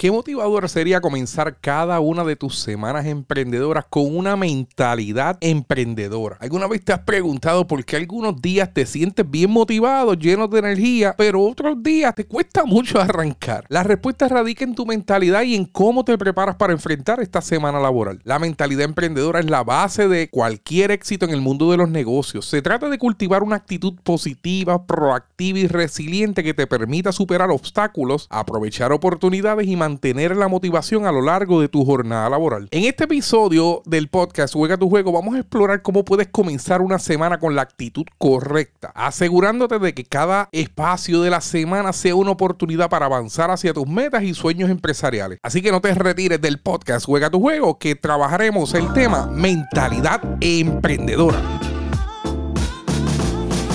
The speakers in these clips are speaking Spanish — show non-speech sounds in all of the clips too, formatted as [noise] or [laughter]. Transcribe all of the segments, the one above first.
Qué motivador sería comenzar cada una de tus semanas emprendedoras con una mentalidad emprendedora. ¿Alguna vez te has preguntado por qué algunos días te sientes bien motivado, lleno de energía, pero otros días te cuesta mucho arrancar? La respuesta radica en tu mentalidad y en cómo te preparas para enfrentar esta semana laboral. La mentalidad emprendedora es la base de cualquier éxito en el mundo de los negocios. Se trata de cultivar una actitud positiva, proactiva y resiliente que te permita superar obstáculos, aprovechar oportunidades y mantener mantener la motivación a lo largo de tu jornada laboral. En este episodio del podcast Juega tu juego vamos a explorar cómo puedes comenzar una semana con la actitud correcta, asegurándote de que cada espacio de la semana sea una oportunidad para avanzar hacia tus metas y sueños empresariales. Así que no te retires del podcast Juega tu juego que trabajaremos el tema mentalidad emprendedora.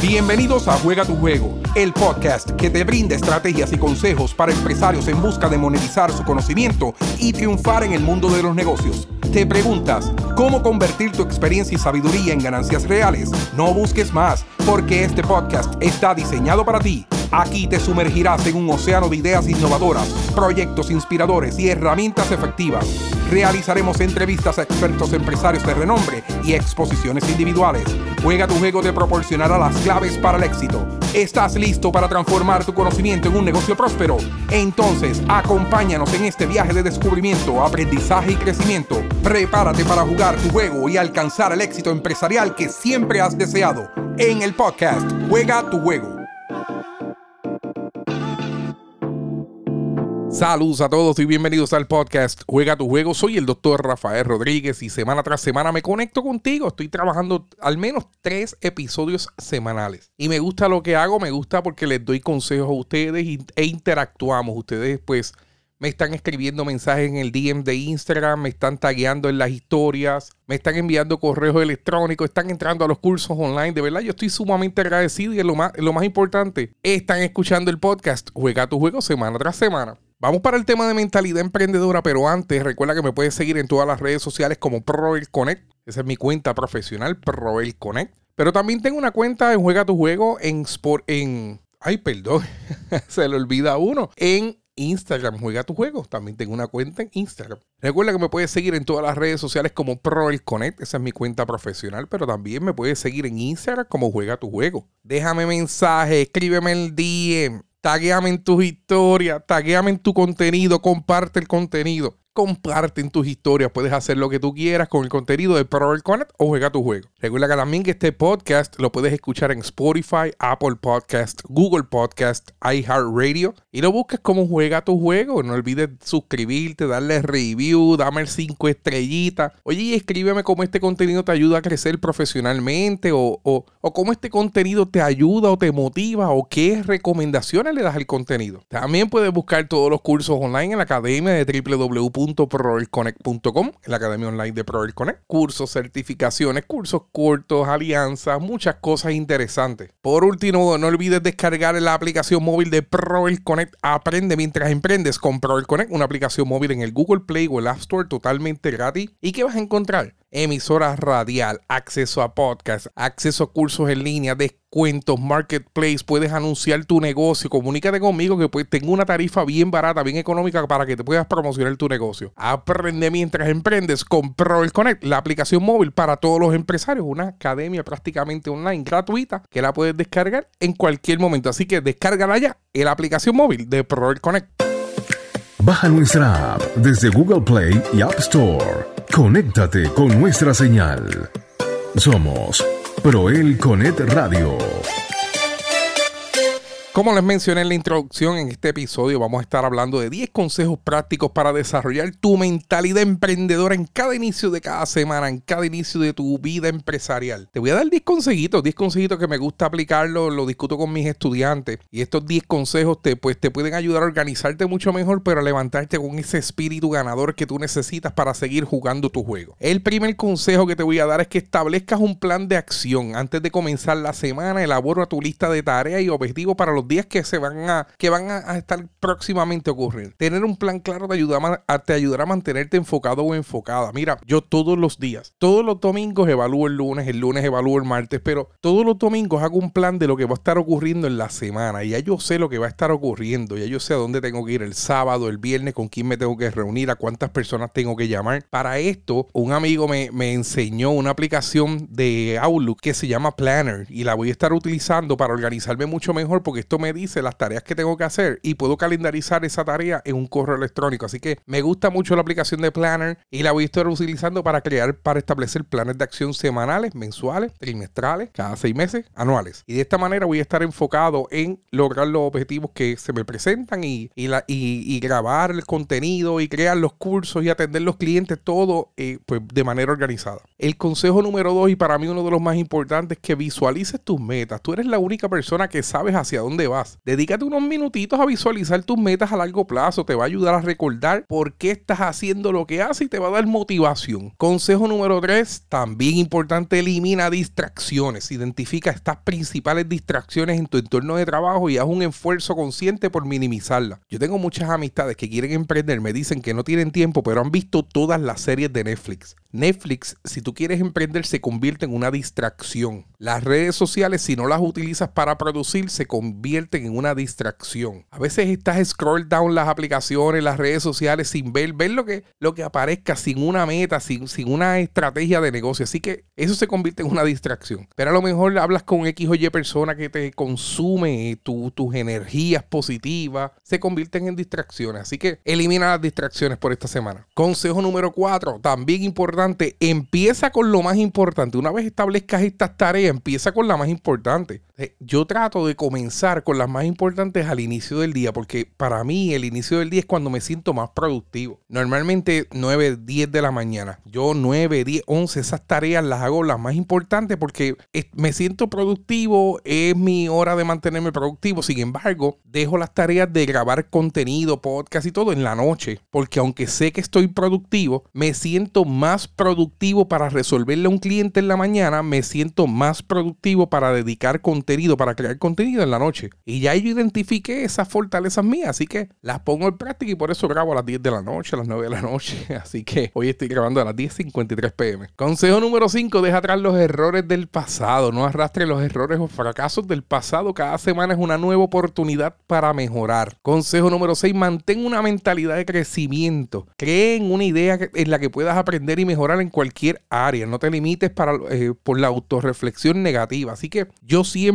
Bienvenidos a Juega tu Juego, el podcast que te brinda estrategias y consejos para empresarios en busca de monetizar su conocimiento y triunfar en el mundo de los negocios. ¿Te preguntas cómo convertir tu experiencia y sabiduría en ganancias reales? No busques más, porque este podcast está diseñado para ti. Aquí te sumergirás en un océano de ideas innovadoras, proyectos inspiradores y herramientas efectivas. Realizaremos entrevistas a expertos empresarios de renombre y exposiciones individuales. Juega tu juego te proporcionará las claves para el éxito. ¿Estás listo para transformar tu conocimiento en un negocio próspero? Entonces, acompáñanos en este viaje de descubrimiento, aprendizaje y crecimiento. Prepárate para jugar tu juego y alcanzar el éxito empresarial que siempre has deseado. En el podcast, Juega tu juego. Saludos a todos y bienvenidos al podcast Juega tu juego. Soy el doctor Rafael Rodríguez y semana tras semana me conecto contigo. Estoy trabajando al menos tres episodios semanales. Y me gusta lo que hago, me gusta porque les doy consejos a ustedes e interactuamos. Ustedes pues me están escribiendo mensajes en el DM de Instagram, me están tagueando en las historias, me están enviando correos electrónicos, están entrando a los cursos online. De verdad, yo estoy sumamente agradecido y lo más, lo más importante, están escuchando el podcast Juega tu juego semana tras semana. Vamos para el tema de mentalidad emprendedora, pero antes recuerda que me puedes seguir en todas las redes sociales como Proel Connect. Esa es mi cuenta profesional, Proel Connect. Pero también tengo una cuenta en Juega tu Juego en Sport, en... Ay, perdón, [laughs] se le olvida uno. En Instagram, Juega tu Juego. También tengo una cuenta en Instagram. Recuerda que me puedes seguir en todas las redes sociales como Proel Connect. Esa es mi cuenta profesional, pero también me puedes seguir en Instagram como Juega tu Juego. Déjame mensaje, escríbeme el DM taguéame en tus historias, taguéame en tu contenido, comparte el contenido comparten tus historias. Puedes hacer lo que tú quieras con el contenido de Pro Connect o juega tu juego. Recuerda que también que este podcast lo puedes escuchar en Spotify, Apple Podcast, Google Podcast, iHeartRadio y lo busques como juega tu juego. No olvides suscribirte, darle review, dame el 5 estrellitas. Oye, y escríbeme cómo este contenido te ayuda a crecer profesionalmente o, o, o cómo este contenido te ayuda o te motiva o qué recomendaciones le das al contenido. También puedes buscar todos los cursos online en la academia de www www.proelconnect.com, la academia online de ProElConnect. Cursos, certificaciones, cursos cortos, alianzas, muchas cosas interesantes. Por último, no olvides descargar la aplicación móvil de ProElConnect. Aprende mientras emprendes con ProElConnect, una aplicación móvil en el Google Play o el App Store totalmente gratis. ¿Y qué vas a encontrar? Emisora radial, acceso a podcast, acceso a cursos en línea, descuentos, marketplace, puedes anunciar tu negocio, comunícate conmigo que pues, tengo una tarifa bien barata, bien económica para que te puedas promocionar tu negocio. Aprende mientras emprendes con Proel Connect, la aplicación móvil para todos los empresarios, una academia prácticamente online gratuita que la puedes descargar en cualquier momento. Así que descárgala ya en la aplicación móvil de Proel Connect. Baja nuestra app desde Google Play y App Store. Conéctate con nuestra señal. Somos Proel Conet Radio. Como les mencioné en la introducción, en este episodio vamos a estar hablando de 10 consejos prácticos para desarrollar tu mentalidad emprendedora en cada inicio de cada semana, en cada inicio de tu vida empresarial. Te voy a dar 10 consejitos, 10 consejitos que me gusta aplicarlo, lo discuto con mis estudiantes y estos 10 consejos te, pues, te pueden ayudar a organizarte mucho mejor, pero a levantarte con ese espíritu ganador que tú necesitas para seguir jugando tu juego. El primer consejo que te voy a dar es que establezcas un plan de acción. Antes de comenzar la semana, elabora tu lista de tareas y objetivos para los los días que se van a, que van a, estar próximamente a ocurrir. Tener un plan claro te ayuda a, te ayudará a mantenerte enfocado o enfocada. Mira, yo todos los días, todos los domingos evalúo el lunes, el lunes evalúo el martes, pero todos los domingos hago un plan de lo que va a estar ocurriendo en la semana. Y ya yo sé lo que va a estar ocurriendo, ya yo sé a dónde tengo que ir el sábado, el viernes, con quién me tengo que reunir, a cuántas personas tengo que llamar. Para esto, un amigo me, me enseñó una aplicación de Outlook que se llama Planner y la voy a estar utilizando para organizarme mucho mejor porque esto me dice las tareas que tengo que hacer y puedo calendarizar esa tarea en un correo electrónico. Así que me gusta mucho la aplicación de Planner y la voy a estar utilizando para crear, para establecer planes de acción semanales, mensuales, trimestrales, cada seis meses, anuales. Y de esta manera voy a estar enfocado en lograr los objetivos que se me presentan y, la, y, grabar el contenido y crear los cursos y atender los clientes, todo eh, pues, de manera organizada. El consejo número dos y para mí uno de los más importantes es que visualices tus metas. Tú eres la única persona que sabes hacia dónde vas. Dedícate unos minutitos a visualizar tus metas a largo plazo. Te va a ayudar a recordar por qué estás haciendo lo que haces y te va a dar motivación. Consejo número 3, también importante, elimina distracciones. Identifica estas principales distracciones en tu entorno de trabajo y haz un esfuerzo consciente por minimizarlas. Yo tengo muchas amistades que quieren emprender, me dicen que no tienen tiempo, pero han visto todas las series de Netflix. Netflix, si tú quieres emprender, se convierte en una distracción. Las redes sociales, si no las utilizas para producir, se convierten en una distracción. A veces estás scroll down las aplicaciones, las redes sociales sin ver, ver lo que, lo que aparezca sin una meta, sin, sin una estrategia de negocio. Así que eso se convierte en una distracción. Pero a lo mejor hablas con X o Y persona que te consume tus energías positivas, se convierten en distracciones. Así que elimina las distracciones por esta semana. Consejo número 4, también importante, empieza con lo más importante. Una vez establezcas estas tareas, empieza con la más importante. Eh, yo trato de comenzar con las más importantes al inicio del día, porque para mí el inicio del día es cuando me siento más productivo. Normalmente 9, 10 de la mañana. Yo 9, 10, 11, esas tareas las hago las más importantes porque me siento productivo, es mi hora de mantenerme productivo. Sin embargo, dejo las tareas de grabar contenido, podcast y todo en la noche, porque aunque sé que estoy productivo, me siento más productivo para resolverle a un cliente en la mañana, me siento más productivo para dedicar contenido para crear contenido en la noche. Y ya yo identifiqué esas fortalezas mías, así que las pongo en práctica y por eso grabo a las 10 de la noche, a las 9 de la noche. [laughs] Así que hoy estoy grabando a las 10.53 pm. Consejo número 5, deja atrás los errores del pasado. No arrastre los errores o fracasos del pasado. Cada semana es una nueva oportunidad para mejorar. Consejo número 6, mantén una mentalidad de crecimiento. Cree en una idea en la que puedas aprender y mejorar en cualquier área. No te limites para, eh, por la autorreflexión negativa. Así que yo siempre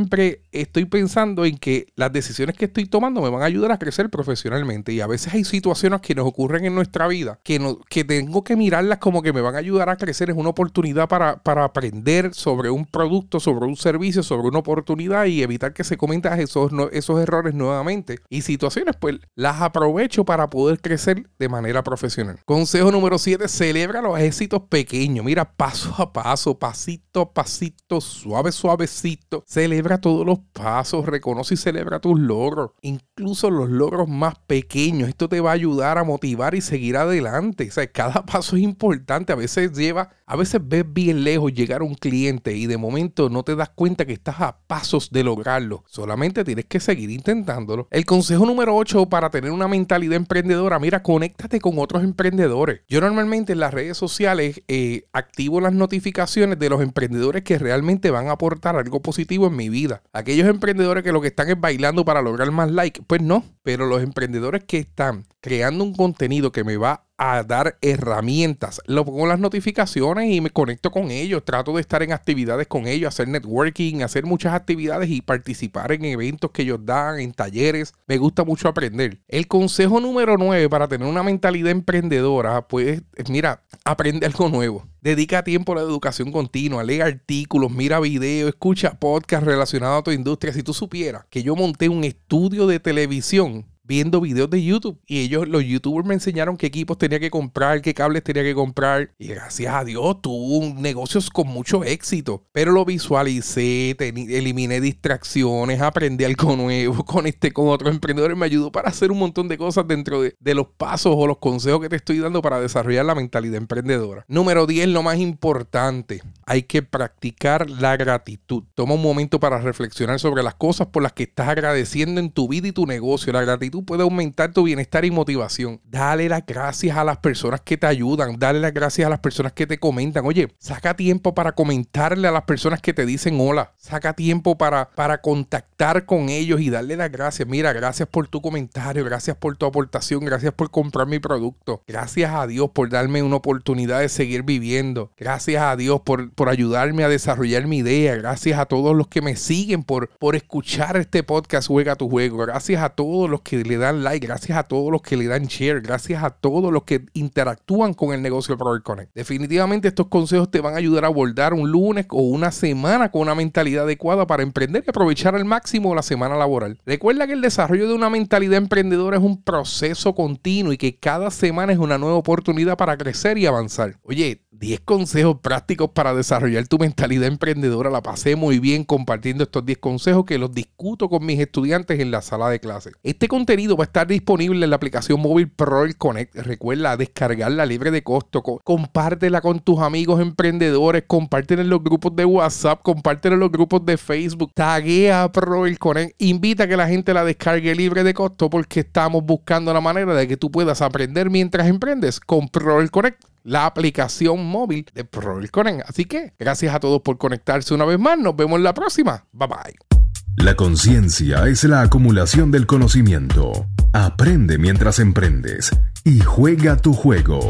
estoy pensando en que las decisiones que estoy tomando me van a ayudar a crecer profesionalmente. Y a veces hay situaciones que nos ocurren en nuestra vida que, no, que tengo que mirarlas como que me van a ayudar a crecer. Es una oportunidad para, para aprender sobre un producto, sobre un servicio, sobre una oportunidad y evitar que se cometan esos, esos errores nuevamente. Y situaciones, pues las aprovecho para poder crecer de manera profesional. Consejo número 7, celebra los éxitos pequeños. Mira, paso a paso, pasito a pasito, suave, suavecito. Celebra todos los pasos, reconoce y celebra tus logros, incluso los logros más pequeños. Esto te va a ayudar a motivar y seguir adelante. O cada [laughs] paso es importante. A veces lleva, a veces ves bien lejos llegar a un cliente y de momento no te das cuenta que estás a pasos de lograrlo. Solamente tienes que seguir intentándolo. El consejo número 8 para tener una mentalidad emprendedora, mira, conéctate con otros emprendedores. Yo normalmente en las redes sociales eh, activo las notificaciones de los emprendedores que realmente van a aportar algo positivo en mi vida Aquellos emprendedores que lo que están es bailando para lograr más likes, pues no. Pero los emprendedores que están creando un contenido que me va a dar herramientas. Lo pongo en las notificaciones y me conecto con ellos. Trato de estar en actividades con ellos, hacer networking, hacer muchas actividades y participar en eventos que ellos dan, en talleres. Me gusta mucho aprender. El consejo número 9 para tener una mentalidad emprendedora, pues mira, aprende algo nuevo. Dedica tiempo a la educación continua, lee artículos, mira videos, escucha podcasts relacionados a tu industria. Si tú supieras que yo monté un estudio de televisión viendo videos de YouTube. Y ellos, los YouTubers me enseñaron qué equipos tenía que comprar, qué cables tenía que comprar. Y gracias a Dios tuvo negocios con mucho éxito. Pero lo visualicé, eliminé distracciones, aprendí algo [laughs] nuevo, conecté con otros emprendedores, me ayudó para hacer un montón de cosas dentro de, de los pasos o los consejos que te estoy dando para desarrollar la mentalidad emprendedora. Número 10, lo más importante, hay que practicar la gratitud. Toma un momento para reflexionar sobre las cosas por las que estás agradeciendo en tu vida y tu negocio. La gratitud puede aumentar tu bienestar y motivación. Dale las gracias a las personas que te ayudan. Dale las gracias a las personas que te comentan. Oye, saca tiempo para comentarle a las personas que te dicen hola. Saca tiempo para, para contactar con ellos y darle las gracias. Mira, gracias por tu comentario. Gracias por tu aportación. Gracias por comprar mi producto. Gracias a Dios por darme una oportunidad de seguir viviendo. Gracias a Dios por, por ayudarme a desarrollar mi idea. Gracias a todos los que me siguen por, por escuchar este podcast Juega tu Juego. Gracias a todos los que le dan like. Gracias a todos los que le dan share. Gracias a todos los que interactúan con el negocio de Prover Connect. Definitivamente estos consejos te van a ayudar a abordar un lunes o una semana con una mentalidad adecuada para emprender y aprovechar al máximo la semana laboral. Recuerda que el desarrollo de una mentalidad emprendedora es un proceso continuo y que cada semana es una nueva oportunidad para crecer y avanzar. Oye, 10 consejos prácticos para desarrollar tu mentalidad emprendedora. La pasé muy bien compartiendo estos 10 consejos que los discuto con mis estudiantes en la sala de clase. Este contenido va a estar disponible en la aplicación móvil Pro Connect. Recuerda descargarla libre de costo. Compártela con tus amigos emprendedores. Compártela en los grupos de WhatsApp. Compártela en los grupos de Facebook. Taguea a Pro Connect. Invita a que la gente la descargue libre de costo porque estamos buscando la manera de que tú puedas aprender mientras emprendes con Pro Connect la aplicación móvil de ProElConnect. Así que gracias a todos por conectarse una vez más. Nos vemos en la próxima. Bye bye. La conciencia es la acumulación del conocimiento. Aprende mientras emprendes y juega tu juego.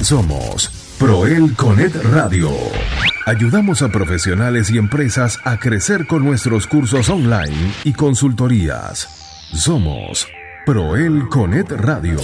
Somos Proel Conet Radio. Ayudamos a profesionales y empresas a crecer con nuestros cursos online y consultorías. Somos Proel Conet Radio.